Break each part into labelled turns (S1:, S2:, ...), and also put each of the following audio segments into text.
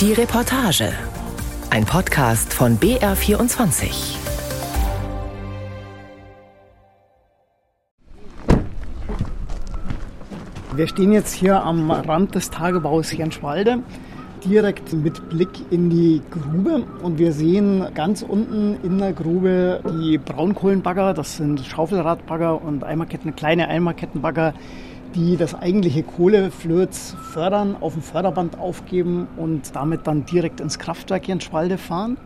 S1: Die Reportage. Ein Podcast von BR24.
S2: Wir stehen jetzt hier am Rand des Tagebaus Jenschwalde, direkt mit Blick in die Grube. Und wir sehen ganz unten in der Grube die Braunkohlenbagger, das sind Schaufelradbagger und Eimerketten, kleine Eimerkettenbagger, die das eigentliche Kohleflöz fördern, auf dem Förderband aufgeben und damit dann direkt ins Kraftwerk Jenschwalde fahren.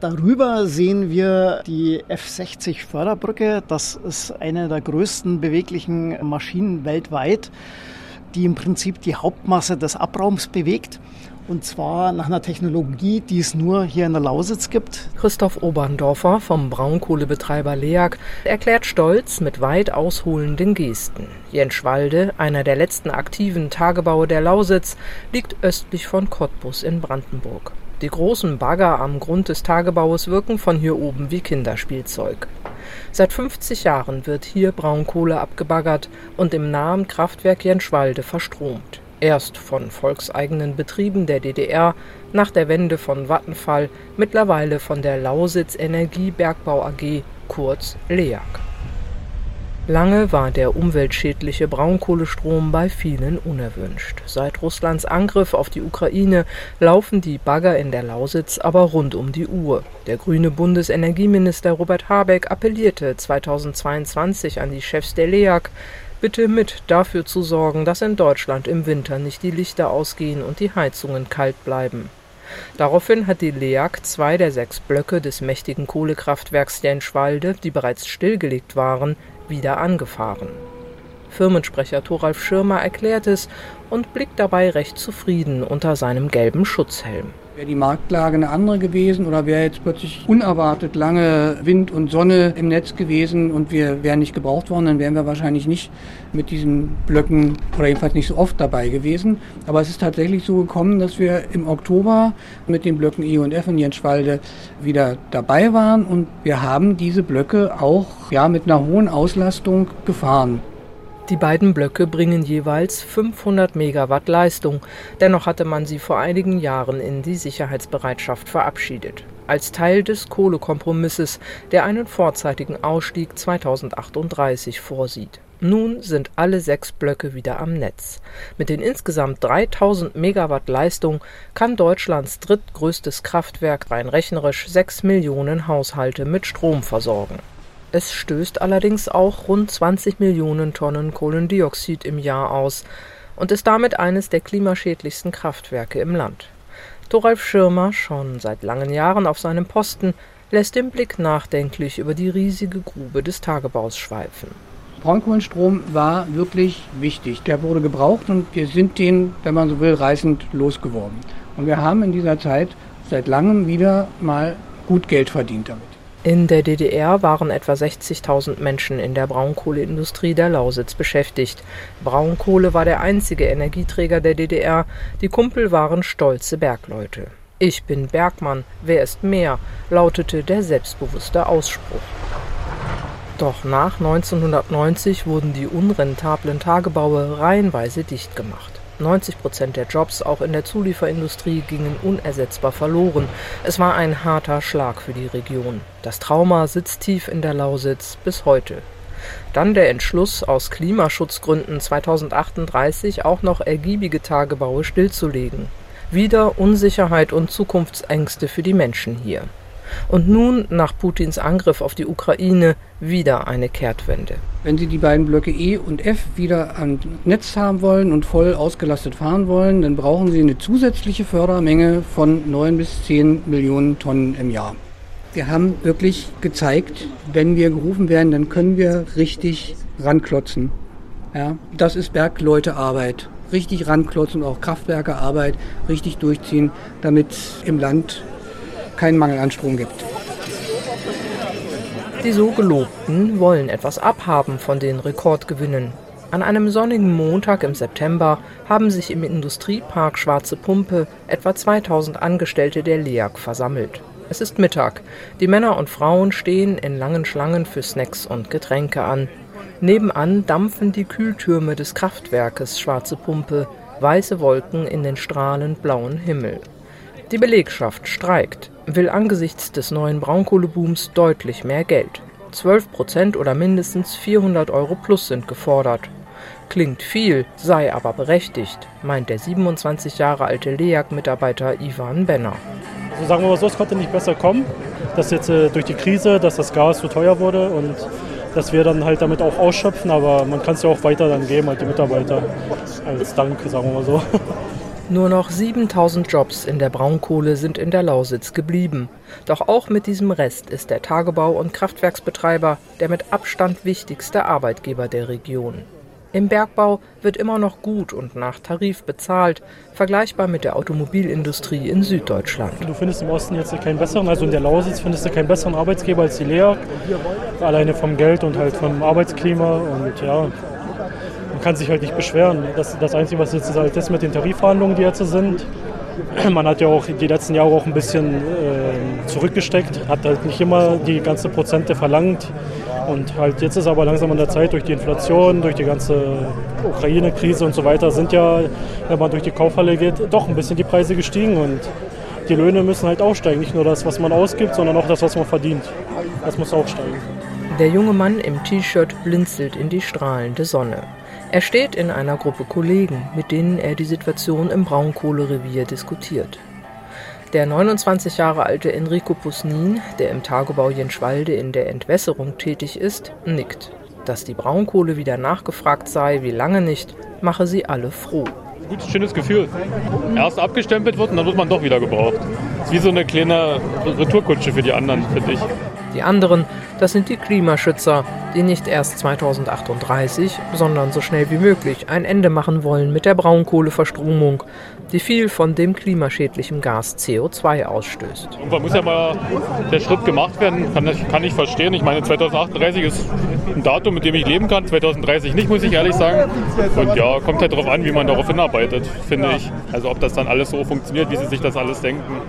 S2: Darüber sehen wir die F60 Förderbrücke. Das ist eine der größten beweglichen Maschinen weltweit, die im Prinzip die Hauptmasse des Abraums bewegt. Und zwar nach einer Technologie, die es nur hier in der Lausitz gibt.
S3: Christoph Oberndorfer vom Braunkohlebetreiber LEAG erklärt stolz mit weit ausholenden Gesten. Jenschwalde, einer der letzten aktiven Tagebaue der Lausitz, liegt östlich von Cottbus in Brandenburg. Die großen Bagger am Grund des Tagebaues wirken von hier oben wie Kinderspielzeug. Seit 50 Jahren wird hier Braunkohle abgebaggert und im nahen Kraftwerk Jenschwalde verstromt. Erst von volkseigenen Betrieben der DDR, nach der Wende von Vattenfall, mittlerweile von der Lausitz Energiebergbau AG, kurz LEAG. Lange war der umweltschädliche Braunkohlestrom bei vielen unerwünscht. Seit Russlands Angriff auf die Ukraine laufen die Bagger in der Lausitz aber rund um die Uhr. Der grüne Bundesenergieminister Robert Habeck appellierte 2022 an die Chefs der LEAG, bitte mit dafür zu sorgen, dass in Deutschland im Winter nicht die Lichter ausgehen und die Heizungen kalt bleiben. Daraufhin hat die LEAG zwei der sechs Blöcke des mächtigen Kohlekraftwerks Jenschwalde, die bereits stillgelegt waren, wieder angefahren. Firmensprecher Thoralf Schirmer erklärt es und blickt dabei recht zufrieden unter seinem gelben Schutzhelm.
S4: Wäre die Marktlage eine andere gewesen oder wäre jetzt plötzlich unerwartet lange Wind und Sonne im Netz gewesen und wir wären nicht gebraucht worden, dann wären wir wahrscheinlich nicht mit diesen Blöcken oder jedenfalls nicht so oft dabei gewesen. Aber es ist tatsächlich so gekommen, dass wir im Oktober mit den Blöcken E und F in Jenschwalde wieder dabei waren und wir haben diese Blöcke auch ja, mit einer hohen Auslastung gefahren.
S3: Die beiden Blöcke bringen jeweils 500 Megawatt Leistung. Dennoch hatte man sie vor einigen Jahren in die Sicherheitsbereitschaft verabschiedet. Als Teil des Kohlekompromisses, der einen vorzeitigen Ausstieg 2038 vorsieht. Nun sind alle sechs Blöcke wieder am Netz. Mit den insgesamt 3000 Megawatt Leistung kann Deutschlands drittgrößtes Kraftwerk rein rechnerisch sechs Millionen Haushalte mit Strom versorgen. Es stößt allerdings auch rund 20 Millionen Tonnen Kohlendioxid im Jahr aus und ist damit eines der klimaschädlichsten Kraftwerke im Land. Thoralf Schirmer, schon seit langen Jahren auf seinem Posten, lässt den Blick nachdenklich über die riesige Grube des Tagebaus schweifen.
S4: Braunkohlenstrom war wirklich wichtig. Der wurde gebraucht und wir sind den, wenn man so will, reißend losgeworden. Und wir haben in dieser Zeit seit langem wieder mal gut Geld verdient damit.
S3: In der DDR waren etwa 60.000 Menschen in der Braunkohleindustrie der Lausitz beschäftigt. Braunkohle war der einzige Energieträger der DDR, die Kumpel waren stolze Bergleute. Ich bin Bergmann, wer ist mehr? lautete der selbstbewusste Ausspruch. Doch nach 1990 wurden die unrentablen Tagebaue reihenweise dicht gemacht. 90 Prozent der Jobs auch in der Zulieferindustrie gingen unersetzbar verloren. Es war ein harter Schlag für die Region. Das Trauma sitzt tief in der Lausitz bis heute. Dann der Entschluss, aus Klimaschutzgründen 2038 auch noch ergiebige Tagebaue stillzulegen. Wieder Unsicherheit und Zukunftsängste für die Menschen hier. Und nun, nach Putins Angriff auf die Ukraine, wieder eine Kehrtwende.
S4: Wenn Sie die beiden Blöcke E und F wieder am Netz haben wollen und voll ausgelastet fahren wollen, dann brauchen Sie eine zusätzliche Fördermenge von 9 bis 10 Millionen Tonnen im Jahr. Wir haben wirklich gezeigt, wenn wir gerufen werden, dann können wir richtig ranklotzen. Ja, das ist Bergleutearbeit. Richtig ranklotzen und auch Kraftwerkearbeit richtig durchziehen, damit im Land keinen Mangel an Strom gibt.
S3: Die so Gelobten wollen etwas abhaben von den Rekordgewinnen. An einem sonnigen Montag im September haben sich im Industriepark Schwarze Pumpe etwa 2000 Angestellte der LEAG versammelt. Es ist Mittag. Die Männer und Frauen stehen in langen Schlangen für Snacks und Getränke an. Nebenan dampfen die Kühltürme des Kraftwerkes Schwarze Pumpe, weiße Wolken in den strahlend blauen Himmel. Die Belegschaft streikt, will angesichts des neuen Braunkohlebooms deutlich mehr Geld. 12 Prozent oder mindestens 400 Euro plus sind gefordert. Klingt viel, sei aber berechtigt, meint der 27 Jahre alte LEAG-Mitarbeiter Ivan Benner.
S5: Also sagen wir mal so, es konnte nicht besser kommen, dass jetzt äh, durch die Krise, dass das Gas zu teuer wurde und dass wir dann halt damit auch ausschöpfen, aber man kann es ja auch weiter dann geben, halt die Mitarbeiter als Dank, sagen wir mal so.
S3: Nur noch 7000 Jobs in der Braunkohle sind in der Lausitz geblieben. Doch auch mit diesem Rest ist der Tagebau- und Kraftwerksbetreiber der mit Abstand wichtigste Arbeitgeber der Region. Im Bergbau wird immer noch gut und nach Tarif bezahlt, vergleichbar mit der Automobilindustrie in Süddeutschland.
S5: Du findest im Osten jetzt keinen besseren, also in der Lausitz findest du keinen besseren Arbeitsgeber als die LEAG. Alleine vom Geld und halt vom Arbeitsklima und ja, man kann sich halt nicht beschweren. Das, das Einzige, was jetzt ist, halt ist mit den Tarifverhandlungen, die jetzt sind. Man hat ja auch die letzten Jahre auch ein bisschen äh, zurückgesteckt, hat halt nicht immer die ganze Prozente verlangt. Und halt jetzt ist aber langsam an der Zeit durch die Inflation, durch die ganze Ukraine-Krise und so weiter, sind ja, wenn man durch die Kaufhalle geht, doch ein bisschen die Preise gestiegen und die Löhne müssen halt auch steigen. Nicht nur das, was man ausgibt, sondern auch das, was man verdient. Das muss auch steigen.
S3: Der junge Mann im T-Shirt blinzelt in die strahlende Sonne. Er steht in einer Gruppe Kollegen, mit denen er die Situation im Braunkohlerevier diskutiert. Der 29 Jahre alte Enrico Pusnin, der im Tagebau Jenschwalde in der Entwässerung tätig ist, nickt. Dass die Braunkohle wieder nachgefragt sei, wie lange nicht, mache sie alle froh.
S6: Gutes, schönes Gefühl. Erst abgestempelt wird und dann wird man doch wieder gebraucht. Wie so eine kleine Retourkutsche für die anderen, finde ich.
S3: Die anderen, das sind die Klimaschützer, die nicht erst 2038, sondern so schnell wie möglich ein Ende machen wollen mit der Braunkohleverstromung, die viel von dem klimaschädlichen Gas CO2 ausstößt.
S6: Irgendwann muss ja mal der Schritt gemacht werden, kann ich, kann ich verstehen. Ich meine, 2038 ist ein Datum, mit dem ich leben kann, 2030 nicht, muss ich ehrlich sagen. Und ja, kommt halt darauf an, wie man darauf hinarbeitet, finde ich. Also ob das dann alles so funktioniert, wie sie sich das alles denken.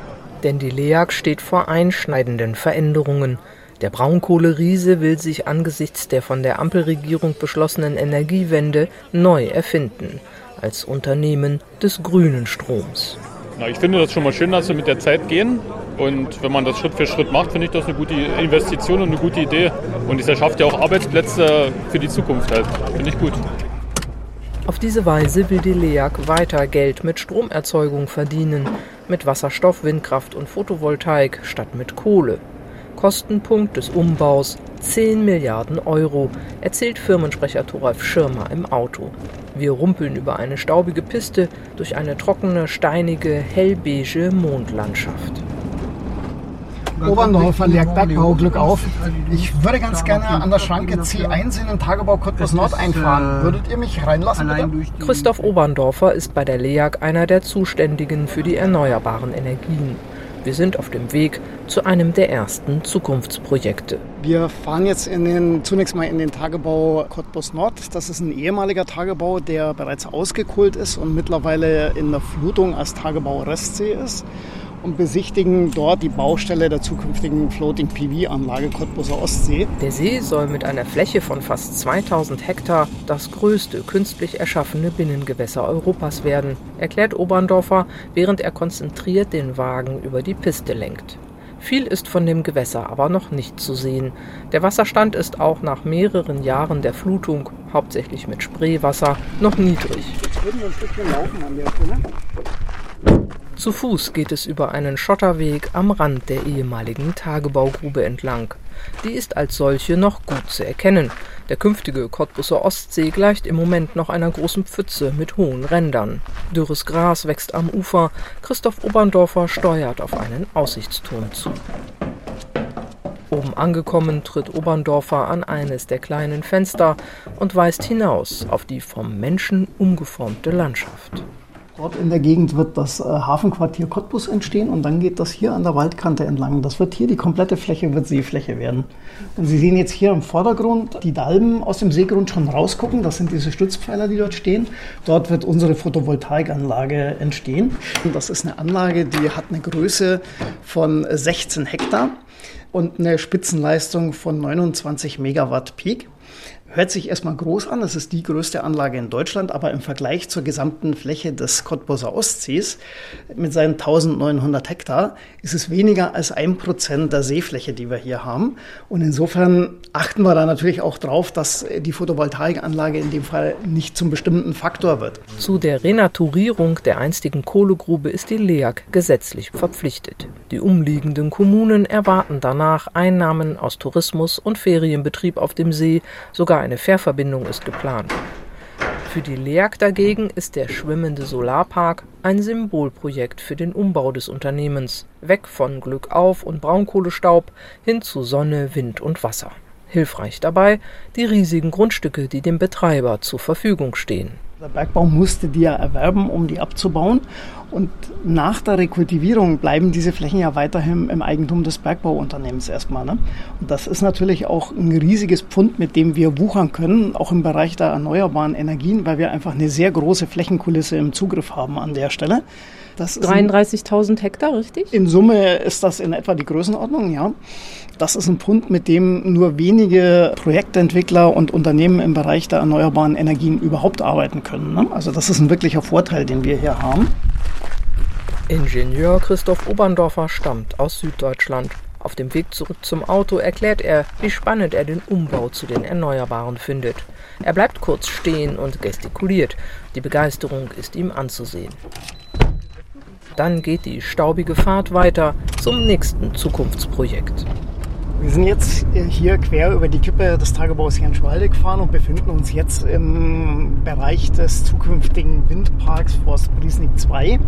S3: Denn die LEAG steht vor einschneidenden Veränderungen. Der Braunkohleriese will sich angesichts der von der Ampelregierung beschlossenen Energiewende neu erfinden, als Unternehmen des grünen Stroms.
S6: Na, ich finde das schon mal schön, dass wir mit der Zeit gehen. Und wenn man das Schritt für Schritt macht, finde ich das eine gute Investition und eine gute Idee. Und es erschafft ja auch Arbeitsplätze für die Zukunft halt. Finde ich gut.
S3: Auf diese Weise will die LEAG weiter Geld mit Stromerzeugung verdienen, mit Wasserstoff, Windkraft und Photovoltaik statt mit Kohle. Kostenpunkt des Umbaus 10 Milliarden Euro, erzählt Firmensprecher Thoralf Schirmer im Auto. Wir rumpeln über eine staubige Piste durch eine trockene, steinige, hellbeige Mondlandschaft.
S2: Oberndorfer Lehrg Bergbau, Glück auf. Ich würde ganz gerne an der Schranke C1 in den Tagebau Cottbus Nord einfahren. Würdet ihr mich reinlassen, bitte?
S3: Christoph Oberndorfer ist bei der LEAG einer der Zuständigen für die erneuerbaren Energien. Wir sind auf dem Weg zu einem der ersten Zukunftsprojekte.
S2: Wir fahren jetzt den, zunächst mal in den Tagebau Cottbus Nord. Das ist ein ehemaliger Tagebau, der bereits ausgekohlt ist und mittlerweile in der Flutung als Tagebau Restsee ist und besichtigen dort die Baustelle der zukünftigen Floating PV-Anlage Cottbuser Ostsee.
S3: Der See soll mit einer Fläche von fast 2000 Hektar das größte künstlich erschaffene Binnengewässer Europas werden, erklärt Oberndorfer, während er konzentriert den Wagen über die Piste lenkt. Viel ist von dem Gewässer aber noch nicht zu sehen. Der Wasserstand ist auch nach mehreren Jahren der Flutung, hauptsächlich mit Spreewasser, noch niedrig.
S2: Jetzt würden wir ein Stückchen laufen an der Stelle.
S3: Zu Fuß geht es über einen Schotterweg am Rand der ehemaligen Tagebaugrube entlang. Die ist als solche noch gut zu erkennen. Der künftige Cottbuser Ostsee gleicht im Moment noch einer großen Pfütze mit hohen Rändern. Dürres Gras wächst am Ufer. Christoph Oberndorfer steuert auf einen Aussichtsturm zu. Oben angekommen tritt Oberndorfer an eines der kleinen Fenster und weist hinaus auf die vom Menschen umgeformte Landschaft.
S2: Dort in der Gegend wird das äh, Hafenquartier Cottbus entstehen und dann geht das hier an der Waldkante entlang. Das wird hier die komplette Fläche wird Seefläche werden. Und Sie sehen jetzt hier im Vordergrund die Dalben aus dem Seegrund schon rausgucken. Das sind diese Stützpfeiler, die dort stehen. Dort wird unsere Photovoltaikanlage entstehen. Und das ist eine Anlage, die hat eine Größe von 16 Hektar und eine Spitzenleistung von 29 Megawatt Peak. Hört sich erstmal groß an, es ist die größte Anlage in Deutschland, aber im Vergleich zur gesamten Fläche des Cottbuser Ostsees mit seinen 1900 Hektar ist es weniger als ein Prozent der Seefläche, die wir hier haben. Und insofern achten wir da natürlich auch drauf, dass die Photovoltaikanlage in dem Fall nicht zum bestimmten Faktor wird.
S3: Zu der Renaturierung der einstigen Kohlegrube ist die LEAG gesetzlich verpflichtet. Die umliegenden Kommunen erwarten danach Einnahmen aus Tourismus und Ferienbetrieb auf dem See, sogar eine Fährverbindung ist geplant. Für die LEAG dagegen ist der schwimmende Solarpark ein Symbolprojekt für den Umbau des Unternehmens, weg von Glückauf und Braunkohlestaub hin zu Sonne, Wind und Wasser. Hilfreich dabei die riesigen Grundstücke, die dem Betreiber zur Verfügung stehen.
S2: Der Bergbau musste die ja erwerben, um die abzubauen. Und nach der Rekultivierung bleiben diese Flächen ja weiterhin im Eigentum des Bergbauunternehmens erstmal. Ne? Und das ist natürlich auch ein riesiges Pfund, mit dem wir wuchern können, auch im Bereich der erneuerbaren Energien, weil wir einfach eine sehr große Flächenkulisse im Zugriff haben an der Stelle.
S3: 33.000 Hektar, richtig?
S2: In Summe ist das in etwa die Größenordnung, ja. Das ist ein Punkt, mit dem nur wenige Projektentwickler und Unternehmen im Bereich der erneuerbaren Energien überhaupt arbeiten können. Ne? Also das ist ein wirklicher Vorteil, den wir hier haben.
S3: Ingenieur Christoph Oberndorfer stammt aus Süddeutschland. Auf dem Weg zurück zum Auto erklärt er, wie spannend er den Umbau zu den Erneuerbaren findet. Er bleibt kurz stehen und gestikuliert. Die Begeisterung ist ihm anzusehen. Dann geht die staubige Fahrt weiter zum nächsten Zukunftsprojekt.
S2: Wir sind jetzt äh, hier quer über die Kippe des Tagebaus Jernschwalde gefahren und befinden uns jetzt im Bereich des zukünftigen Windparks Forst Briesnik 2.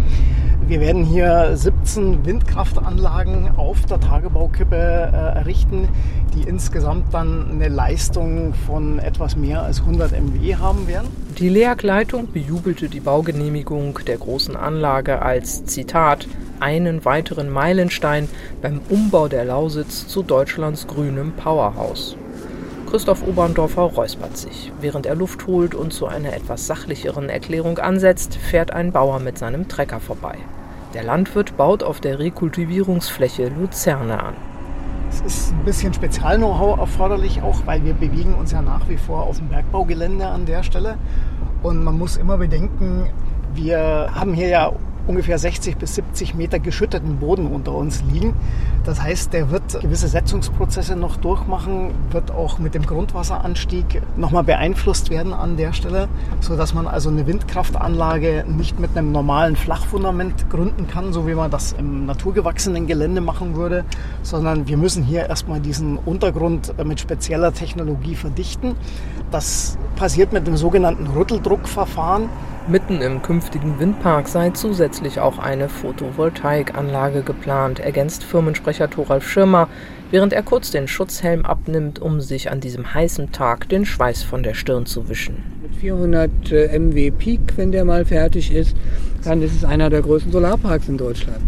S2: Wir werden hier 17 Windkraftanlagen auf der Tagebaukippe äh, errichten, die insgesamt dann eine Leistung von etwas mehr als 100 MW haben werden.
S3: Die LEAG-Leitung bejubelte die Baugenehmigung der großen Anlage als Zitat einen weiteren Meilenstein beim Umbau der Lausitz zu Deutschlands grünem Powerhouse. Christoph Oberndorfer räuspert sich. Während er Luft holt und zu einer etwas sachlicheren Erklärung ansetzt, fährt ein Bauer mit seinem Trecker vorbei. Der Landwirt baut auf der Rekultivierungsfläche Luzerne an.
S2: Es ist ein bisschen Spezial-Know-how erforderlich, auch weil wir bewegen uns ja nach wie vor auf dem Bergbaugelände an der Stelle. Und man muss immer bedenken, wir haben hier ja ungefähr 60 bis 70 Meter geschütteten Boden unter uns liegen. Das heißt, der wird gewisse Setzungsprozesse noch durchmachen, wird auch mit dem Grundwasseranstieg nochmal beeinflusst werden an der Stelle, sodass man also eine Windkraftanlage nicht mit einem normalen Flachfundament gründen kann, so wie man das im naturgewachsenen Gelände machen würde, sondern wir müssen hier erstmal diesen Untergrund mit spezieller Technologie verdichten. Das passiert mit dem sogenannten Rütteldruckverfahren.
S3: Mitten im künftigen Windpark sei zusätzlich auch eine Photovoltaikanlage geplant, ergänzt Firmensprecher Thoralf Schirmer, während er kurz den Schutzhelm abnimmt, um sich an diesem heißen Tag den Schweiß von der Stirn zu wischen.
S4: Mit 400 äh, MW Peak, wenn der mal fertig ist, dann ist es einer der größten Solarparks in Deutschland.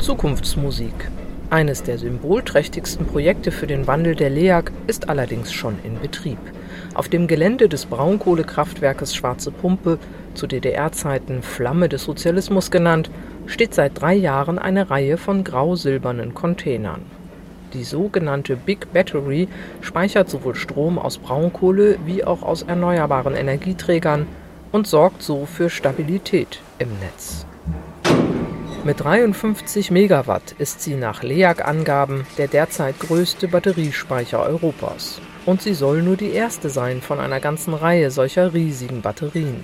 S3: Zukunftsmusik. Eines der symbolträchtigsten Projekte für den Wandel der LEAG ist allerdings schon in Betrieb. Auf dem Gelände des Braunkohlekraftwerkes Schwarze Pumpe, zu DDR-Zeiten Flamme des Sozialismus genannt, steht seit drei Jahren eine Reihe von grau-silbernen Containern. Die sogenannte Big Battery speichert sowohl Strom aus Braunkohle wie auch aus erneuerbaren Energieträgern und sorgt so für Stabilität im Netz. Mit 53 Megawatt ist sie nach LEAG-Angaben der derzeit größte Batteriespeicher Europas und sie soll nur die erste sein von einer ganzen Reihe solcher riesigen Batterien.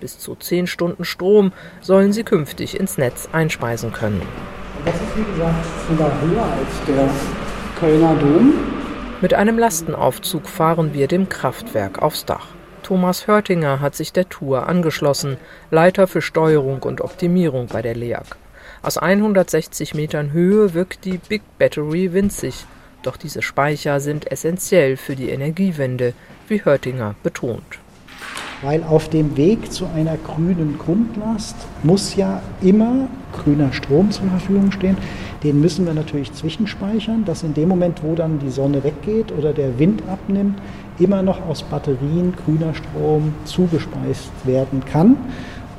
S3: Bis zu 10 Stunden Strom sollen sie künftig ins Netz einspeisen können.
S2: Das ist wie gesagt sogar höher als der Kölner Dom.
S3: Mit einem Lastenaufzug fahren wir dem Kraftwerk aufs Dach. Thomas Hörtinger hat sich der Tour angeschlossen, Leiter für Steuerung und Optimierung bei der LEAG. Aus 160 Metern Höhe wirkt die Big Battery winzig, doch diese Speicher sind essentiell für die Energiewende, wie Hörtinger betont.
S7: Weil auf dem Weg zu einer grünen Grundlast muss ja immer grüner Strom zur Verfügung stehen. Den müssen wir natürlich zwischenspeichern, dass in dem Moment, wo dann die Sonne weggeht oder der Wind abnimmt, immer noch aus Batterien grüner Strom zugespeist werden kann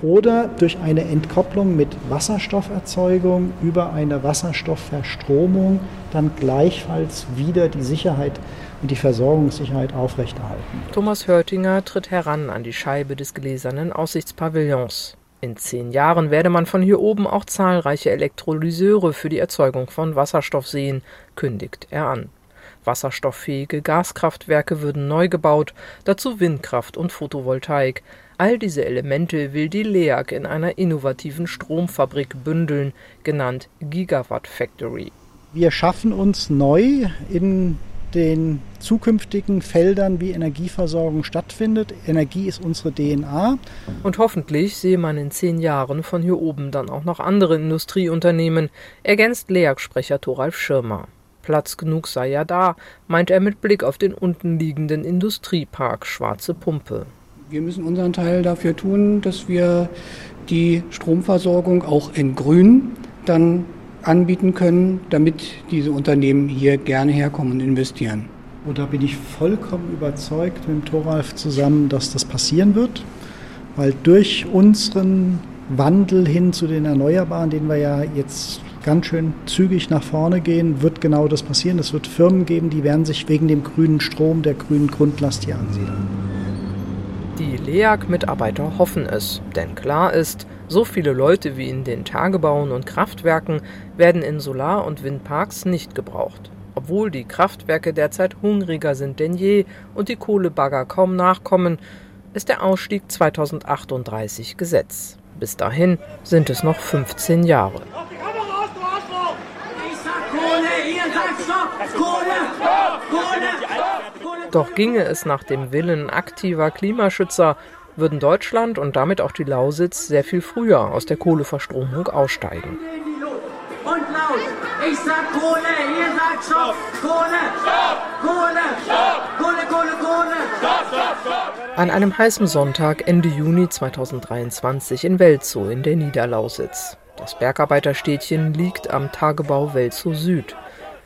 S7: oder durch eine Entkopplung mit Wasserstofferzeugung über eine Wasserstoffverstromung dann gleichfalls wieder die Sicherheit und die Versorgungssicherheit aufrechterhalten.
S3: Thomas Hörtinger tritt heran an die Scheibe des gläsernen Aussichtspavillons. In zehn Jahren werde man von hier oben auch zahlreiche Elektrolyseure für die Erzeugung von Wasserstoff sehen, kündigt er an. Wasserstofffähige Gaskraftwerke würden neu gebaut, dazu Windkraft und Photovoltaik. All diese Elemente will die LEAG in einer innovativen Stromfabrik bündeln, genannt Gigawatt Factory.
S7: Wir schaffen uns neu in den zukünftigen Feldern, wie Energieversorgung stattfindet. Energie ist unsere DNA.
S3: Und hoffentlich sehe man in zehn Jahren von hier oben dann auch noch andere Industrieunternehmen, ergänzt LEAG-Sprecher Thoralf Schirmer. Platz genug sei ja da, meint er mit Blick auf den unten liegenden Industriepark Schwarze Pumpe.
S4: Wir müssen unseren Teil dafür tun, dass wir die Stromversorgung auch in Grün dann anbieten können, damit diese Unternehmen hier gerne herkommen und investieren.
S7: Und da bin ich vollkommen überzeugt mit dem Thoralf zusammen, dass das passieren wird, weil durch unseren Wandel hin zu den Erneuerbaren, den wir ja jetzt ganz schön zügig nach vorne gehen, wird genau das passieren. Es wird Firmen geben, die werden sich wegen dem grünen Strom, der grünen Grundlast hier ansiedeln.
S3: Die LEAG-Mitarbeiter hoffen es, denn klar ist, so viele Leute wie in den Tagebauen und Kraftwerken werden in Solar- und Windparks nicht gebraucht. Obwohl die Kraftwerke derzeit hungriger sind denn je und die Kohlebagger kaum nachkommen, ist der Ausstieg 2038 Gesetz. Bis dahin sind es noch 15 Jahre. Doch ginge es nach dem Willen aktiver Klimaschützer, würden Deutschland und damit auch die Lausitz sehr viel früher aus der Kohleverstromung aussteigen. Und laut, ich sag Kohle, ihr sagt Stopp, Kohle, Stopp, Kohle, Stopp, Kohle, Kohle, Kohle, Stopp, Stopp, Stopp. An einem heißen Sonntag Ende Juni 2023 in Welzow in der Niederlausitz. Das Bergarbeiterstädtchen liegt am Tagebau Welzow Süd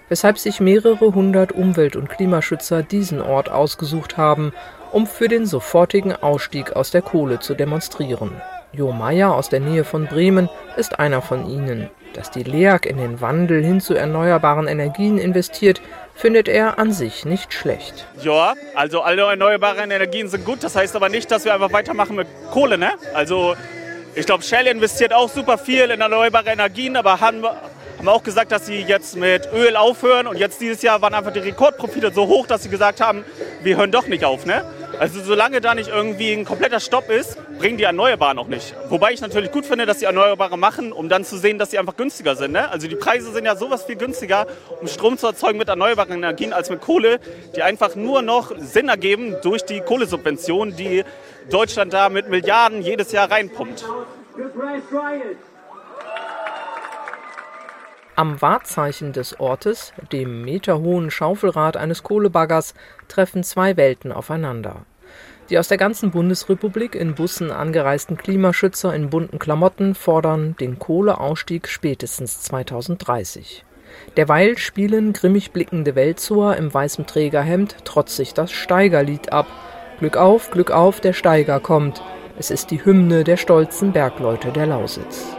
S3: weshalb sich mehrere hundert Umwelt- und Klimaschützer diesen Ort ausgesucht haben, um für den sofortigen Ausstieg aus der Kohle zu demonstrieren. Jo Meyer aus der Nähe von Bremen ist einer von ihnen. Dass die LEAG in den Wandel hin zu erneuerbaren Energien investiert, findet er an sich nicht schlecht.
S8: Ja, also alle erneuerbaren Energien sind gut. Das heißt aber nicht, dass wir einfach weitermachen mit Kohle. Ne? Also ich glaube, Shell investiert auch super viel in erneuerbare Energien, aber haben, haben auch gesagt, dass sie jetzt mit Öl aufhören und jetzt dieses Jahr waren einfach die Rekordprofite so hoch, dass sie gesagt haben, wir hören doch nicht auf. Ne? Also solange da nicht irgendwie ein kompletter Stopp ist, bringen die Erneuerbaren auch nicht. Wobei ich natürlich gut finde, dass die Erneuerbare machen, um dann zu sehen, dass sie einfach günstiger sind. Ne? Also die Preise sind ja sowas viel günstiger, um Strom zu erzeugen mit erneuerbaren Energien als mit Kohle, die einfach nur noch Sinn ergeben durch die Kohlesubvention, die Deutschland da mit Milliarden jedes Jahr reinpumpt.
S3: Am Wahrzeichen des Ortes, dem meterhohen Schaufelrad eines Kohlebaggers, treffen zwei Welten aufeinander. Die aus der ganzen Bundesrepublik in Bussen angereisten Klimaschützer in bunten Klamotten fordern den Kohleausstieg spätestens 2030. Derweil spielen grimmig blickende Weltzower im weißen Trägerhemd trotzig das Steigerlied ab. Glück auf, Glück auf, der Steiger kommt. Es ist die Hymne der stolzen Bergleute der Lausitz.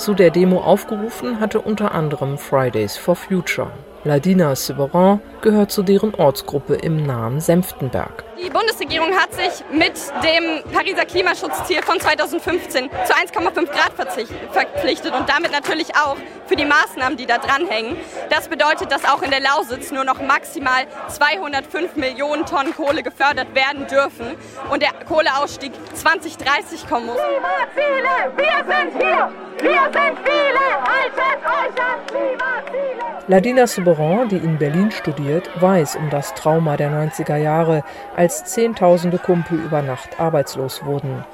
S3: Zu der Demo aufgerufen hatte unter anderem Fridays for Future. Ladina Severin gehört zu deren Ortsgruppe im nahen Senftenberg.
S9: Die Bundesregierung hat sich mit dem Pariser Klimaschutzziel von 2015 zu 1,5 Grad verpflichtet und damit natürlich auch für die Maßnahmen, die da dranhängen. Das bedeutet, dass auch in der Lausitz nur noch maximal 205 Millionen Tonnen Kohle gefördert werden dürfen und der Kohleausstieg 2030 kommen muss. Klimaziele, wir sind hier, wir sind viele, haltet euch an
S3: Klimaziele. Ladina Souberan, die in Berlin studiert, weiß um das Trauma der 90er Jahre, als Zehntausende Kumpel über Nacht arbeitslos wurden.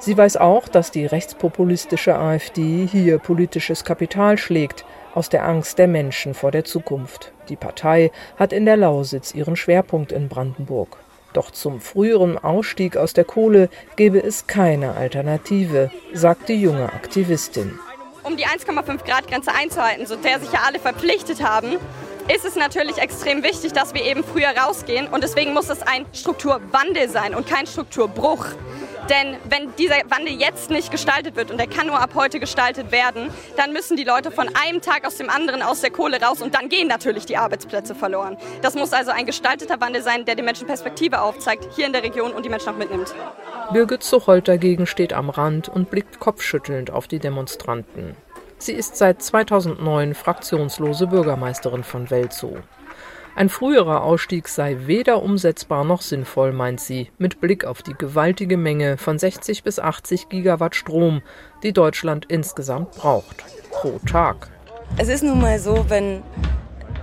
S3: Sie weiß auch, dass die rechtspopulistische AfD hier politisches Kapital schlägt, aus der Angst der Menschen vor der Zukunft. Die Partei hat in der Lausitz ihren Schwerpunkt in Brandenburg. Doch zum früheren Ausstieg aus der Kohle gebe es keine Alternative, sagt die junge Aktivistin.
S9: um die 1,5 Grad Grenze einzuhalten, so der sich ja alle verpflichtet haben, ist es natürlich extrem wichtig, dass wir eben früher rausgehen. Und deswegen muss es ein Strukturwandel sein und kein Strukturbruch. Denn wenn dieser Wandel jetzt nicht gestaltet wird, und der kann nur ab heute gestaltet werden, dann müssen die Leute von einem Tag aus dem anderen aus der Kohle raus und dann gehen natürlich die Arbeitsplätze verloren. Das muss also ein gestalteter Wandel sein, der den Menschen Perspektive aufzeigt, hier in der Region und die Menschen auch mitnimmt.
S3: Birgit Zuchold dagegen steht am Rand und blickt kopfschüttelnd auf die Demonstranten. Sie ist seit 2009 fraktionslose Bürgermeisterin von Welzow. Ein früherer Ausstieg sei weder umsetzbar noch sinnvoll, meint sie, mit Blick auf die gewaltige Menge von 60 bis 80 Gigawatt Strom, die Deutschland insgesamt braucht, pro Tag.
S10: Es ist nun mal so, wenn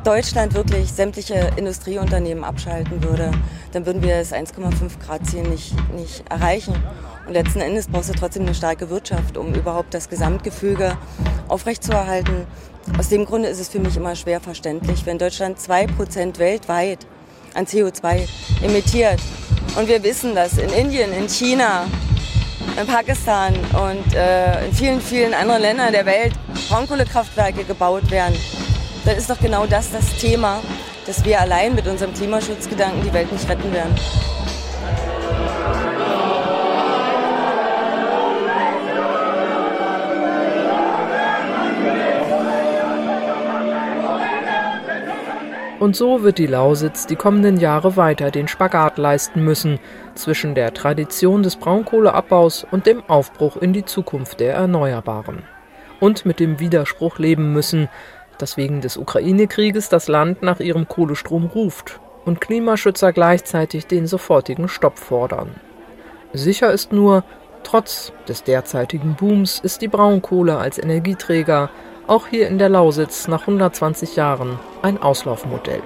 S10: Deutschland wirklich sämtliche Industrieunternehmen abschalten würde, dann würden wir das 1,5 Grad Ziel nicht, nicht erreichen. Und letzten Endes brauchst du trotzdem eine starke Wirtschaft, um überhaupt das Gesamtgefüge aufrechtzuerhalten. Aus dem Grunde ist es für mich immer schwer verständlich, wenn Deutschland 2% weltweit an CO2 emittiert. Und wir wissen, dass in Indien, in China, in Pakistan und äh, in vielen, vielen anderen Ländern der Welt Braunkohlekraftwerke gebaut werden. Dann ist doch genau das das Thema, dass wir allein mit unserem Klimaschutzgedanken die Welt nicht retten werden.
S3: Und so wird die Lausitz die kommenden Jahre weiter den Spagat leisten müssen zwischen der Tradition des Braunkohleabbaus und dem Aufbruch in die Zukunft der Erneuerbaren. Und mit dem Widerspruch leben müssen, dass wegen des Ukraine-Krieges das Land nach ihrem Kohlestrom ruft und Klimaschützer gleichzeitig den sofortigen Stopp fordern. Sicher ist nur, trotz des derzeitigen Booms ist die Braunkohle als Energieträger auch hier in der Lausitz nach 120 Jahren ein Auslaufmodell.